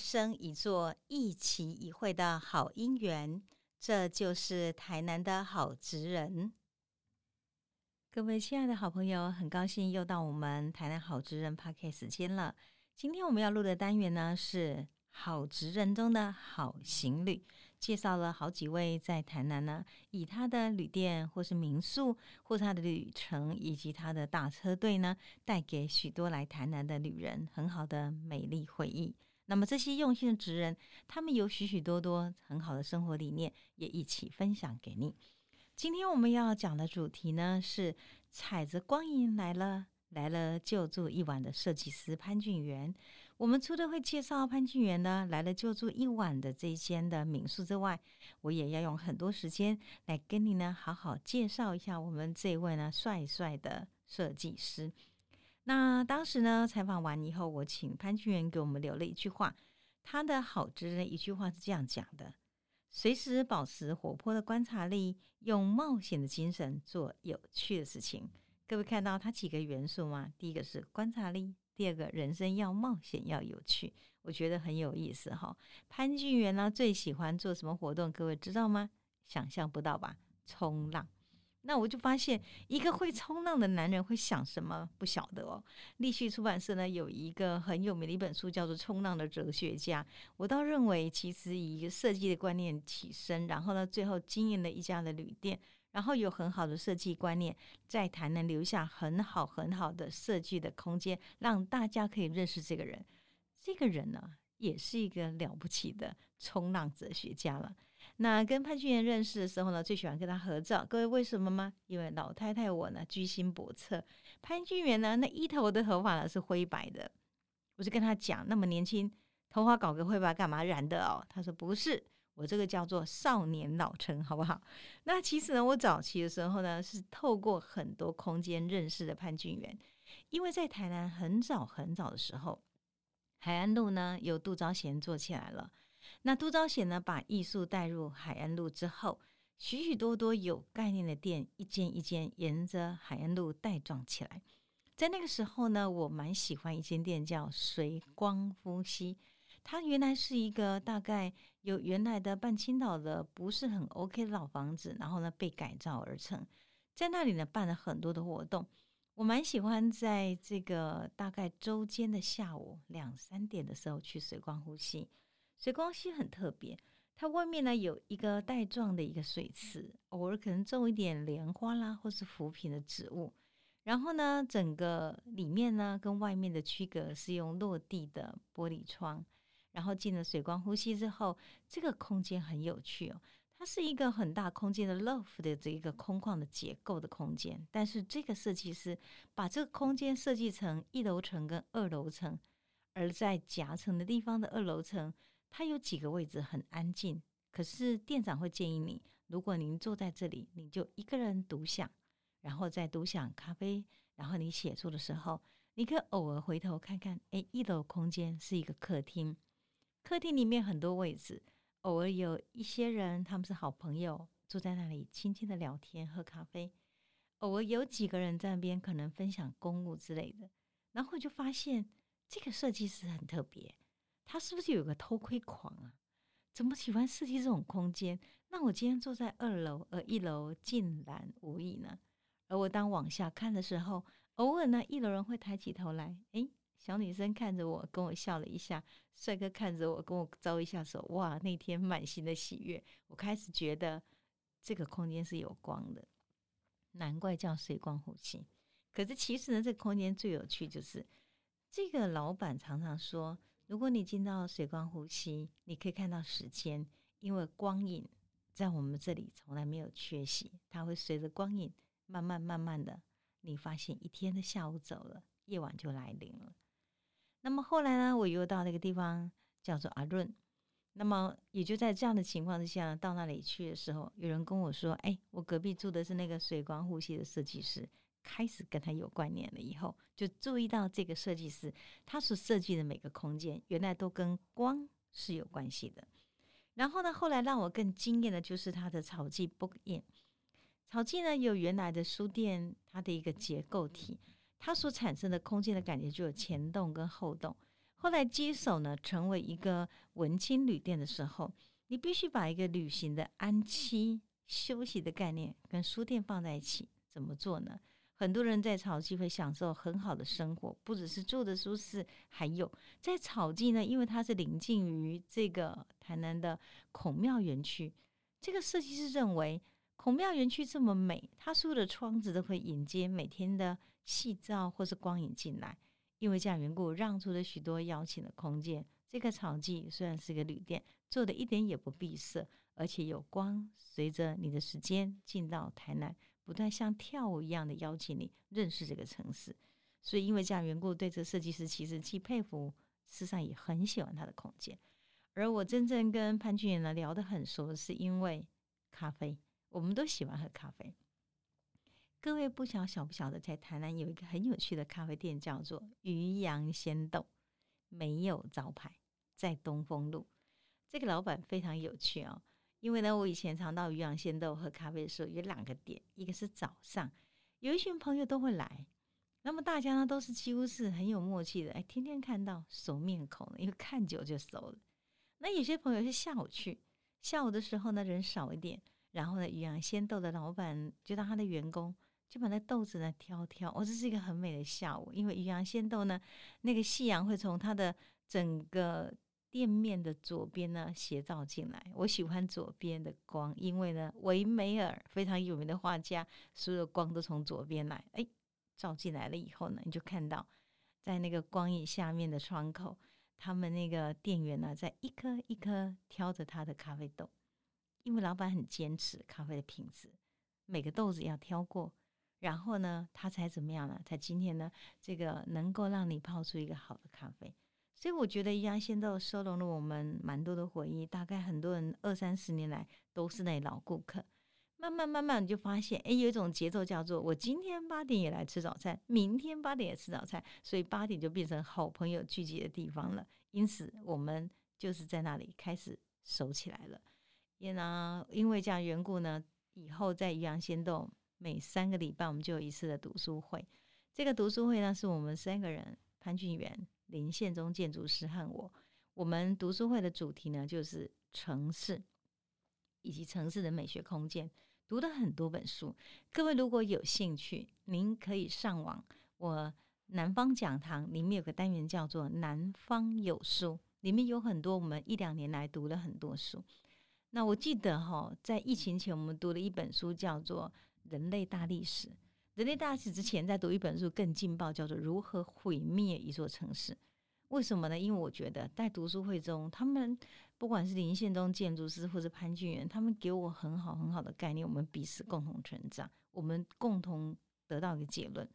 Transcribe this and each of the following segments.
生一座、一期一会的好姻缘。这就是台南的好职人。各位亲爱的好朋友，很高兴又到我们台南好职人 PARK 时间了。今天我们要录的单元呢，是好职人中的好行旅。介绍了好几位在台南呢，以他的旅店或是民宿，或是他的旅程，以及他的大车队呢，带给许多来台南的旅人很好的美丽回忆。那么这些用心的职人，他们有许许多多很好的生活理念，也一起分享给你。今天我们要讲的主题呢，是踩着光影来了，来了就住一晚的设计师潘俊元。我们除了会介绍潘俊元呢来了就住一晚的这一间的民宿之外，我也要用很多时间来跟你呢好好介绍一下我们这位呢帅帅的设计师。那当时呢采访完以后，我请潘俊元给我们留了一句话，他的好之人一句话是这样讲的：随时保持活泼的观察力，用冒险的精神做有趣的事情。各位看到他几个元素吗？第一个是观察力。第二个人生要冒险要有趣，我觉得很有意思哈。潘俊元呢最喜欢做什么活动？各位知道吗？想象不到吧？冲浪。那我就发现一个会冲浪的男人会想什么？不晓得哦。立旭出版社呢有一个很有名的一本书叫做《冲浪的哲学家》，我倒认为其实以一个设计的观念起身，然后呢最后经营了一家的旅店。然后有很好的设计观念，在台南留下很好很好的设计的空间，让大家可以认识这个人。这个人呢，也是一个了不起的冲浪哲学家了。那跟潘俊元认识的时候呢，最喜欢跟他合照。各位为什么吗？因为老太太我呢居心叵测，潘俊元呢那一头的头发呢是灰白的。我就跟他讲，那么年轻，头发搞个灰白干嘛染的哦？他说不是。我这个叫做少年老成，好不好？那其实呢，我早期的时候呢，是透过很多空间认识的潘俊元，因为在台南很早很早的时候，海岸路呢由杜昭贤做起来了。那杜昭显呢，把艺术带入海岸路之后，许许多多有概念的店，一间一间沿着海岸路带状起来。在那个时候呢，我蛮喜欢一间店叫随光呼吸。它原来是一个大概有原来的半青岛的不是很 OK 的老房子，然后呢被改造而成，在那里呢办了很多的活动。我蛮喜欢在这个大概周间的下午两三点的时候去水光呼吸。水光溪很特别，它外面呢有一个带状的一个水池，偶尔可能种一点莲花啦或是浮萍的植物。然后呢，整个里面呢跟外面的区隔是用落地的玻璃窗。然后进了水光呼吸之后，这个空间很有趣哦。它是一个很大空间的 loft 的这一个空旷的结构的空间，但是这个设计师把这个空间设计成一楼层跟二楼层，而在夹层的地方的二楼层，它有几个位置很安静。可是店长会建议你，如果您坐在这里，你就一个人独享，然后再独享咖啡，然后你写作的时候，你可以偶尔回头看看，哎，一楼空间是一个客厅。客厅里面很多位置，偶尔有一些人，他们是好朋友，坐在那里轻轻的聊天、喝咖啡。偶尔有几个人在那边，可能分享公务之类的。然后就发现这个设计师很特别，他是不是有个偷窥狂啊？怎么喜欢设计这种空间？那我今天坐在二楼，而一楼竟然无影呢？而我当往下看的时候，偶尔呢，一楼人会抬起头来，诶。小女生看着我，跟我笑了一下；帅哥看着我，跟我招一下手。哇，那天满心的喜悦，我开始觉得这个空间是有光的，难怪叫水光呼吸。可是其实呢，这个空间最有趣就是，这个老板常常说，如果你进到水光呼吸，你可以看到时间，因为光影在我们这里从来没有缺席，它会随着光影慢慢慢慢的，你发现一天的下午走了，夜晚就来临了。那么后来呢，我又到那个地方叫做阿润。那么也就在这样的情况之下，到那里去的时候，有人跟我说：“哎，我隔壁住的是那个水光呼吸的设计师。”开始跟他有关联了以后，就注意到这个设计师他所设计的每个空间，原来都跟光是有关系的。然后呢，后来让我更惊艳的就是他的草记 Book In。草记呢有原来的书店，它的一个结构体。它所产生的空间的感觉就有前洞跟后洞。后来接手呢，成为一个文青旅店的时候，你必须把一个旅行的安栖休息的概念跟书店放在一起。怎么做呢？很多人在草记会享受很好的生活，不只是住的舒适，还有在草记呢，因为它是临近于这个台南的孔庙园区。这个设计师认为，孔庙园区这么美，它所有的窗子都会迎接每天的夕照或是光影进来。因为这样缘故，让出了许多邀请的空间。这个草记虽然是个旅店，做的一点也不闭塞，而且有光，随着你的时间进到台南。不断像跳舞一样的邀请你认识这个城市，所以因为这样缘故，对这设计师其实既佩服，事实上也很喜欢他的空间。而我真正跟潘俊元呢聊得很熟，是因为咖啡，我们都喜欢喝咖啡。各位不晓晓不晓得，在台南有一个很有趣的咖啡店，叫做渔阳鲜豆，没有招牌，在东风路。这个老板非常有趣哦。因为呢，我以前常到渔阳鲜豆喝咖啡的时候，有两个点，一个是早上，有一群朋友都会来，那么大家呢都是几乎是很有默契的，哎，天天看到熟面孔，因为看久就熟了。那有些朋友是下午去，下午的时候呢人少一点，然后呢渔阳鲜豆的老板就当他的员工，就把那豆子呢挑挑，哦，这是一个很美的下午，因为渔阳鲜豆呢，那个夕阳会从它的整个。店面的左边呢，斜照进来。我喜欢左边的光，因为呢，维梅尔非常有名的画家，所有光都从左边来。哎，照进来了以后呢，你就看到在那个光影下面的窗口，他们那个店员呢，在一颗一颗挑着他的咖啡豆，因为老板很坚持咖啡的品质，每个豆子要挑过，然后呢，他才怎么样呢？才今天呢，这个能够让你泡出一个好的咖啡。所以我觉得宜阳仙豆收容了我们蛮多的回忆，大概很多人二三十年来都是那老顾客。慢慢慢慢你就发现，哎，有一种节奏叫做我今天八点也来吃早餐，明天八点也吃早餐，所以八点就变成好朋友聚集的地方了。因此，我们就是在那里开始熟起来了。也呢，因为这样缘故呢，以后在宜阳仙洞每三个礼拜我们就有一次的读书会。这个读书会呢，是我们三个人潘俊元。林宪忠建筑师和我，我们读书会的主题呢，就是城市以及城市的美学空间，读了很多本书。各位如果有兴趣，您可以上网。我南方讲堂里面有个单元叫做“南方有书”，里面有很多我们一两年来读了很多书。那我记得哈，在疫情前我们读了一本书，叫做《人类大历史》。人类大史之前，在读一本书更劲爆，叫做《如何毁灭一座城市》。为什么呢？因为我觉得在读书会中，他们不管是林宪忠建筑师或者潘俊元，他们给我很好很好的概念。我们彼此共同成长，我们共同得到一个结论：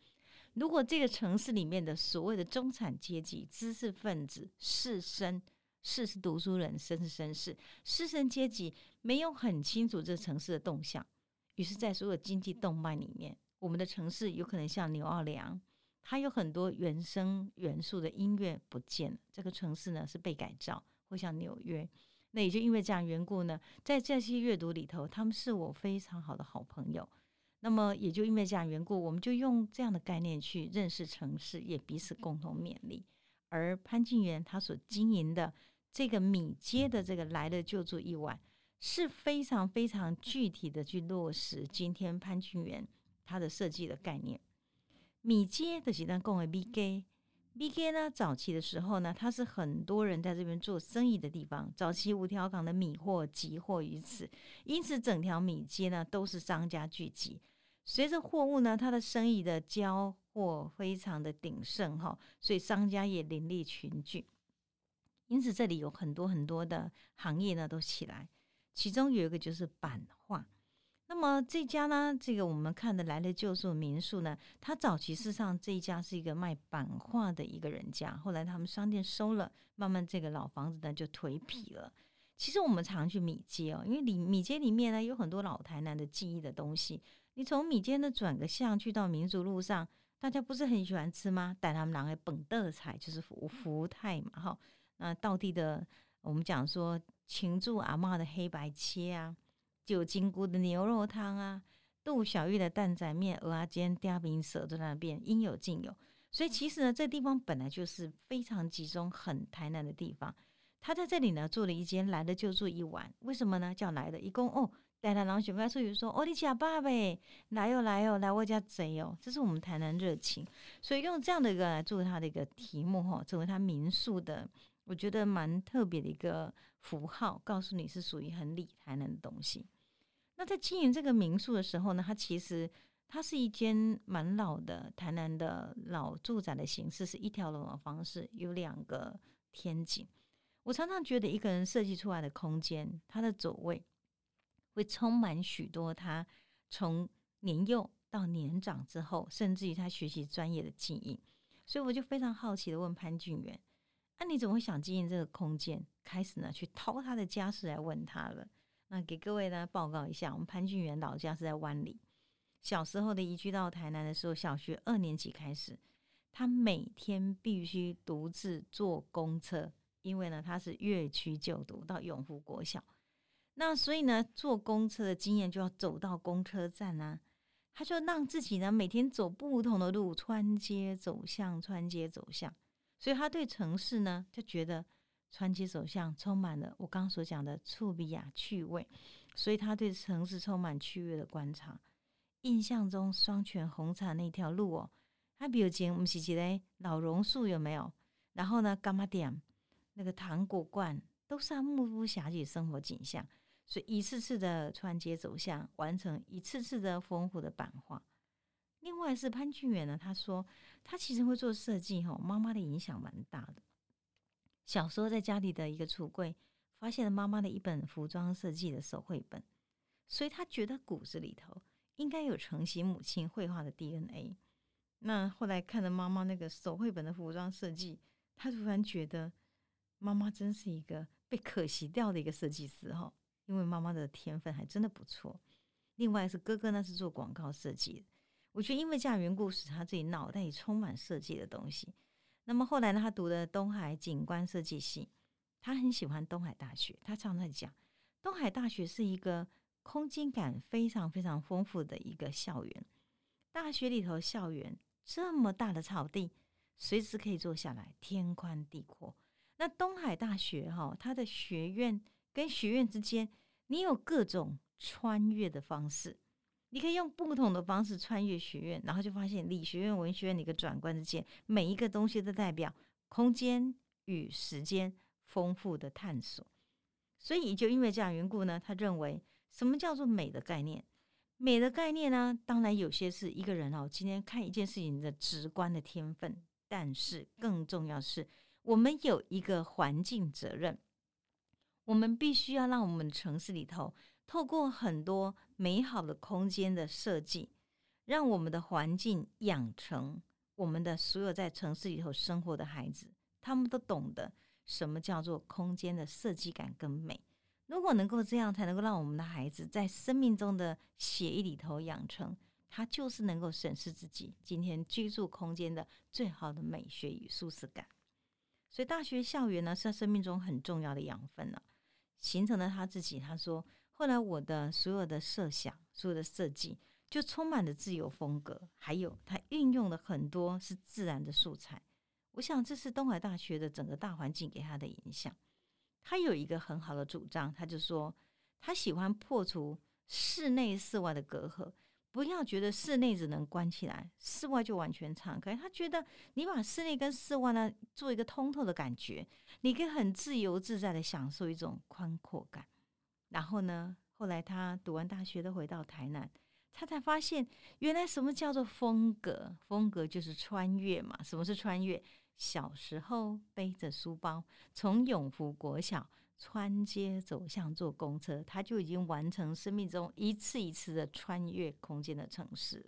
如果这个城市里面的所谓的中产阶级、知识分子、士绅，士是读书人，绅是绅士，士绅阶级没有很清楚这城市的动向，于是，在所有经济动脉里面。我们的城市有可能像牛奥良，它有很多原生元素的音乐不见了。这个城市呢是被改造，或像纽约，那也就因为这样缘故呢，在这些阅读里头，他们是我非常好的好朋友。那么也就因为这样缘故，我们就用这样的概念去认识城市，也彼此共同勉励。而潘静元他所经营的这个米街的这个来了就住一晚，是非常非常具体的去落实今天潘俊元。它的设计的概念，米街的几段共为 B G，B G 呢，早期的时候呢，它是很多人在这边做生意的地方。早期五条港的米货集货于此，因此整条米街呢都是商家聚集。随着货物呢，它的生意的交货非常的鼎盛哈，所以商家也林立群聚。因此这里有很多很多的行业呢都起来，其中有一个就是版画。那么这家呢，这个我们看的来了旧宿民宿呢，它早期事实上这一家是一个卖版画的一个人家，后来他们商店收了，慢慢这个老房子呢就颓圮了。其实我们常去米街哦，因为里米街里面呢有很多老台南的记忆的东西。你从米街呢转个巷去到民族路上，大家不是很喜欢吃吗？带他们两个本的菜就是福福泰嘛，哈，那到地的我们讲说秦祝阿妈的黑白切啊。酒金菇的牛肉汤啊，杜小玉的蛋仔面、鹅啊煎、嗲饼蛇都在那边，应有尽有。所以其实呢，这地方本来就是非常集中、很台南的地方。他在这里呢，住了一间，来了就住一晚。为什么呢？叫来的，一共哦，带他然后选开出去说：“哦，你家爸呗，来哟来哟，来我家贼哦。”这是我们台南热情，所以用这样的一个来做他的一个题目哈，作为他民宿的，我觉得蛮特别的一个符号，告诉你是属于很理台南的东西。那在经营这个民宿的时候呢，它其实它是一间蛮老的台南的老住宅的形式，是一条龙的方式，有两个天井。我常常觉得一个人设计出来的空间，他的走位会充满许多他从年幼到年长之后，甚至于他学习专业的记忆。所以我就非常好奇的问潘俊元：“那你怎么会想经营这个空间？”开始呢去掏他的家事来问他了。那给各位呢报告一下，我们潘俊元老家是在湾里。小时候的移居到台南的时候，小学二年级开始，他每天必须独自坐公车，因为呢他是越区就读到永福国小。那所以呢坐公车的经验就要走到公车站啊，他就让自己呢每天走不同的路，穿街走巷，穿街走巷。所以他对城市呢就觉得。川街走向充满了我刚刚所讲的触比亚趣味，所以他对城市充满趣味的观察。印象中双泉红茶那条路哦，它比如前我们是一个老榕树有没有？然后呢，干嘛点那个糖果罐都是他目不暇接生活景象，所以一次次的穿街走巷，完成一次次的丰富的版画。另外是潘俊远呢，他说他其实会做设计哈，妈妈的影响蛮大的。小时候在家里的一个橱柜，发现了妈妈的一本服装设计的手绘本，所以他觉得骨子里头应该有承袭母亲绘画的 DNA。那后来看了妈妈那个手绘本的服装设计，他突然觉得妈妈真是一个被可惜掉的一个设计师哈，因为妈妈的天分还真的不错。另外是哥哥呢是做广告设计的，我觉得因为这样缘故，使他自己脑袋里充满设计的东西。那么后来呢？他读的东海景观设计系，他很喜欢东海大学。他常常讲，东海大学是一个空间感非常非常丰富的一个校园。大学里头校园这么大的草地，随时可以坐下来，天宽地阔。那东海大学哈，它的学院跟学院之间，你有各种穿越的方式。你可以用不同的方式穿越学院，然后就发现理学院、文学院的一个转关之间，每一个东西都代表空间与时间丰富的探索。所以，就因为这样缘故呢，他认为什么叫做美的概念？美的概念呢，当然有些是一个人哦，今天看一件事情的直观的天分，但是更重要是，我们有一个环境责任，我们必须要让我们城市里头。透过很多美好的空间的设计，让我们的环境养成我们的所有在城市里头生活的孩子，他们都懂得什么叫做空间的设计感跟美。如果能够这样，才能够让我们的孩子在生命中的血液里头养成，他就是能够审视自己今天居住空间的最好的美学与舒适感。所以，大学校园呢是他生命中很重要的养分了，形成了他自己。他说。后来，我的所有的设想、所有的设计，就充满了自由风格，还有它运用了很多是自然的素材。我想，这是东海大学的整个大环境给他的影响。他有一个很好的主张，他就说，他喜欢破除室内室外的隔阂，不要觉得室内只能关起来，室外就完全敞开。他觉得，你把室内跟室外呢做一个通透的感觉，你可以很自由自在的享受一种宽阔感。然后呢？后来他读完大学，都回到台南，他才发现，原来什么叫做风格？风格就是穿越嘛。什么是穿越？小时候背着书包从永福国小穿街走巷坐公车，他就已经完成生命中一次一次的穿越空间的城市，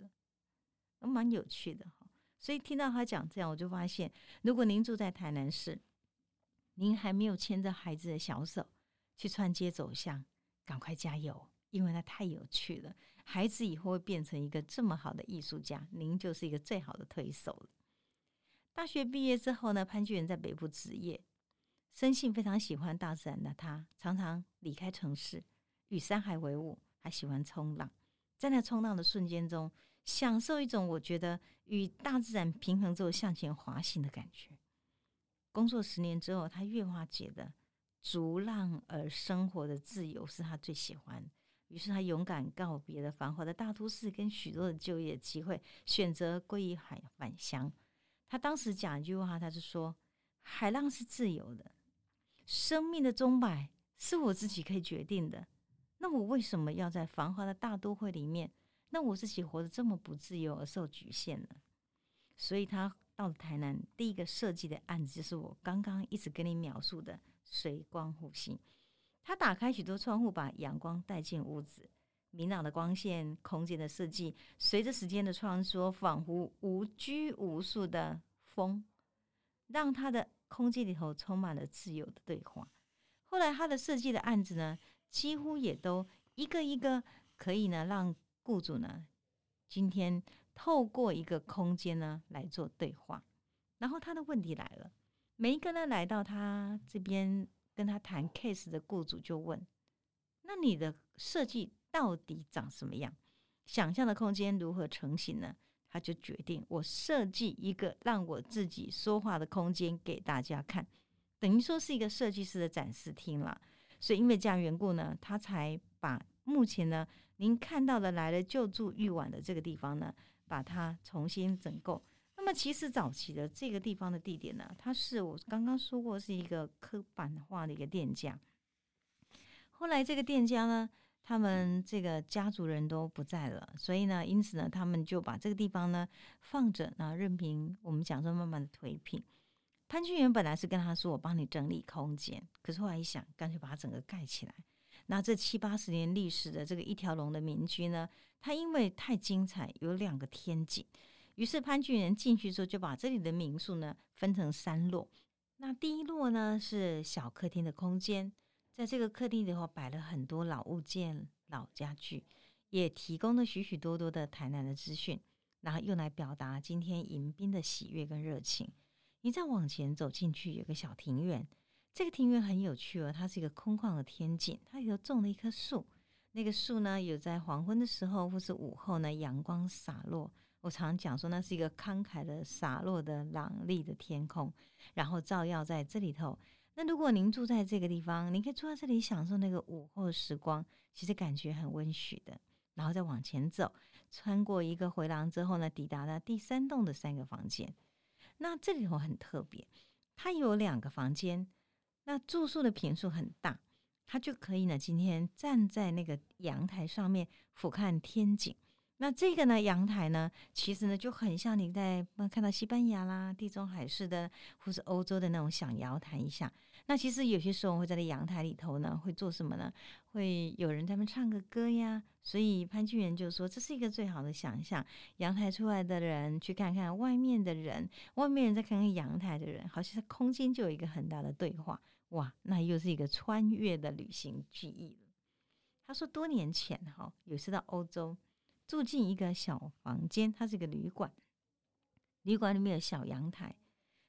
蛮有趣的哈。所以听到他讲这样，我就发现，如果您住在台南市，您还没有牵着孩子的小手去穿街走巷。赶快加油，因为那太有趣了。孩子以后会变成一个这么好的艺术家，您就是一个最好的推手。大学毕业之后呢，潘俊元在北部职业，生性非常喜欢大自然的他，常常离开城市，与山海为伍，还喜欢冲浪。在那冲浪的瞬间中，享受一种我觉得与大自然平衡之后向前滑行的感觉。工作十年之后，他越发觉得逐浪而生活的自由是他最喜欢。于是他勇敢告别了繁华的大都市跟许多的就业机会，选择归于海返乡。他当时讲一句话，他是说：“海浪是自由的，生命的钟摆是我自己可以决定的。那我为什么要在繁华的大都会里面？那我自己活得这么不自由而受局限呢？”所以，他到了台南，第一个设计的案子就是我刚刚一直跟你描述的随光呼吸。他打开许多窗户，把阳光带进屋子，明朗的光线、空间的设计，随着时间的穿梭，仿佛无拘无束的风，让他的空间里头充满了自由的对话。后来，他的设计的案子呢，几乎也都一个一个可以呢，让雇主呢，今天透过一个空间呢来做对话。然后，他的问题来了，每一个呢来到他这边。跟他谈 case 的雇主就问：“那你的设计到底长什么样？想象的空间如何成型呢？”他就决定我设计一个让我自己说话的空间给大家看，等于说是一个设计师的展示厅了。所以因为这样缘故呢，他才把目前呢您看到的来了就住玉碗的这个地方呢，把它重新整构。那其实早期的这个地方的地点呢，它是我刚刚说过是一个刻板化的一个店家。后来这个店家呢，他们这个家族人都不在了，所以呢，因此呢，他们就把这个地方呢放着，然后任凭我们讲说慢慢的推平。潘俊元本来是跟他说我帮你整理空间，可是后来一想，干脆把它整个盖起来。那这七八十年历史的这个一条龙的民居呢，它因为太精彩，有两个天井。于是潘俊仁进去之后，就把这里的民宿呢分成三落。那第一落呢是小客厅的空间，在这个客厅里头摆了很多老物件、老家具，也提供了许许多多的台南的资讯，然后用来表达今天迎宾的喜悦跟热情。你再往前走进去，有个小庭院，这个庭院很有趣哦，它是一个空旷的天井，它里头种了一棵树，那个树呢有在黄昏的时候或是午后呢，阳光洒落。我常讲说，那是一个慷慨的洒落的朗丽的天空，然后照耀在这里头。那如果您住在这个地方，您可以坐在这里享受那个午后时光，其实感觉很温煦的。然后再往前走，穿过一个回廊之后呢，抵达了第三栋的三个房间。那这里头很特别，它有两个房间，那住宿的坪数很大，它就可以呢，今天站在那个阳台上面俯瞰天景。那这个呢，阳台呢，其实呢就很像你在看到西班牙啦、地中海式的，或是欧洲的那种想摇台一下。那其实有些时候我会在那阳台里头呢，会做什么呢？会有人在那唱个歌呀。所以潘俊元就说，这是一个最好的想象：阳台出来的人去看看外面的人，外面人再看看阳台的人，好像空间就有一个很大的对话。哇，那又是一个穿越的旅行记忆了。他说，多年前哈，有次到欧洲。住进一个小房间，它是一个旅馆。旅馆里面有小阳台，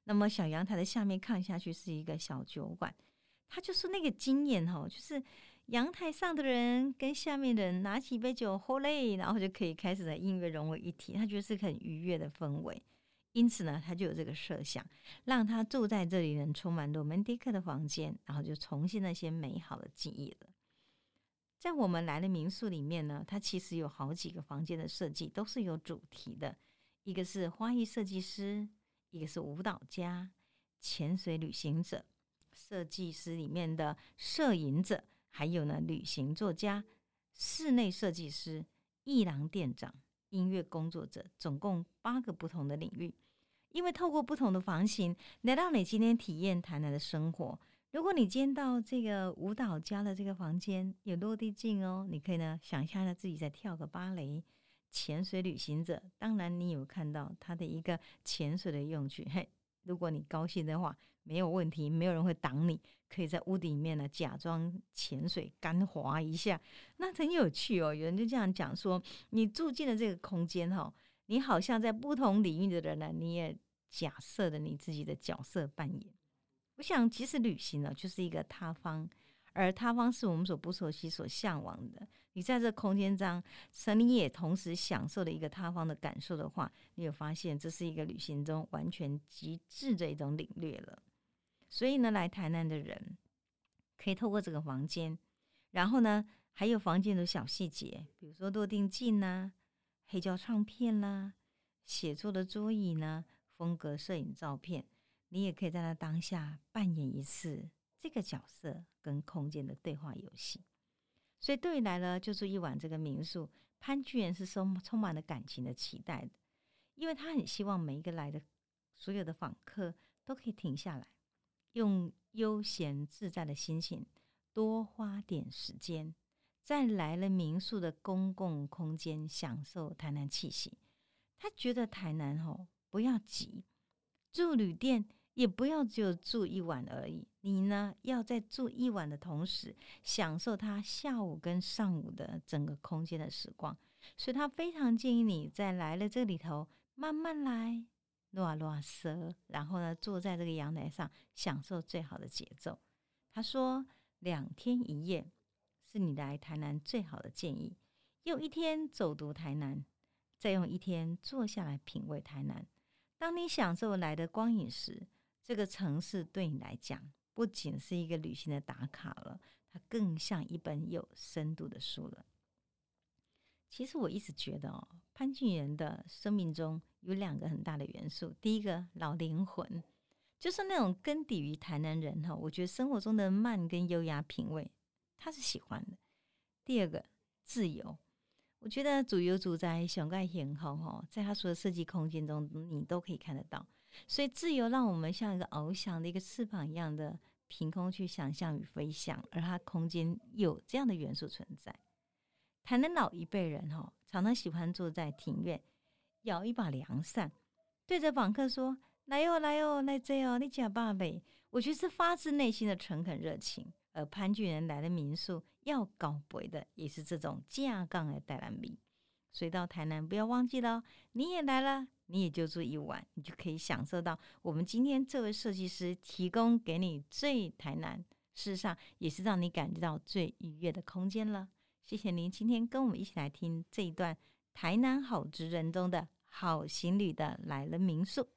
那么小阳台的下面看下去是一个小酒馆。他就是那个经验哈，就是阳台上的人跟下面的人拿起一杯酒喝嘞，然后就可以开始的音乐融为一体。他觉得是很愉悦的氛围，因此呢，他就有这个设想，让他住在这里能充满罗曼蒂克的房间，然后就重现那些美好的记忆了。在我们来的民宿里面呢，它其实有好几个房间的设计都是有主题的，一个是花艺设计师，一个是舞蹈家、潜水旅行者、设计师里面的摄影者，还有呢旅行作家、室内设计师、艺廊店长、音乐工作者，总共八个不同的领域。因为透过不同的房型，来到你今天体验台南的生活。如果你今天到这个舞蹈家的这个房间，有落地镜哦，你可以呢想象他自己在跳个芭蕾。潜水旅行者，当然你有看到他的一个潜水的用具。嘿，如果你高兴的话，没有问题，没有人会挡你，可以在屋顶里面呢假装潜水干滑一下，那很有趣哦。有人就这样讲说，你住进了这个空间哈，你好像在不同领域的人呢，你也假设了你自己的角色扮演。我想，其实旅行呢，就是一个他方，而他方是我们所不熟悉、所向往的。你在这空间中，神你也同时享受了一个他方的感受的话，你有发现这是一个旅行中完全极致的一种领略了。所以呢，来台南的人可以透过这个房间，然后呢，还有房间的小细节，比如说落定镜呐、黑胶唱片啦、写作的桌椅呢、风格摄影照片，你也可以在那当下扮演一次这个角色跟空间的对话游戏。所以对于来了就住一晚这个民宿，潘居然是充充满了感情的期待的，因为他很希望每一个来的所有的访客都可以停下来，用悠闲自在的心情，多花点时间，在来了民宿的公共空间享受台南气息。他觉得台南吼不要急，住旅店。也不要只有住一晚而已，你呢要在住一晚的同时，享受他下午跟上午的整个空间的时光。所以他非常建议你在来了这里头慢慢来，啰啰嗦，然后呢坐在这个阳台上享受最好的节奏。他说两天一夜是你来台南最好的建议，用一天走读台南，再用一天坐下来品味台南。当你享受来的光影时，这个城市对你来讲，不仅是一个旅行的打卡了，它更像一本有深度的书了。其实我一直觉得哦，潘俊仁的生命中有两个很大的元素，第一个老灵魂，就是那种根底于台南人哈，我觉得生活中的慢跟优雅品味，他是喜欢的。第二个自由，我觉得主游主在小盖天空哈，在他所有设计空间中，你都可以看得到。所以，自由让我们像一个翱翔的一个翅膀一样的凭空去想象与飞翔，而它空间有这样的元素存在。台南老一辈人哈，常常喜欢坐在庭院，摇一把凉扇，对着访客说：“来哟，来哟，来这哦，你假爸呗。”我觉得是发自内心的诚恳热情。而潘俊仁来的民宿要搞鬼的，也是这种架杠的带来米。所以到台南不要忘记了，你也来了。你也就住一晚，你就可以享受到我们今天这位设计师提供给你最台南，事实上也是让你感觉到最愉悦的空间了。谢谢您今天跟我们一起来听这一段台南好职人中的好行旅的来了民宿。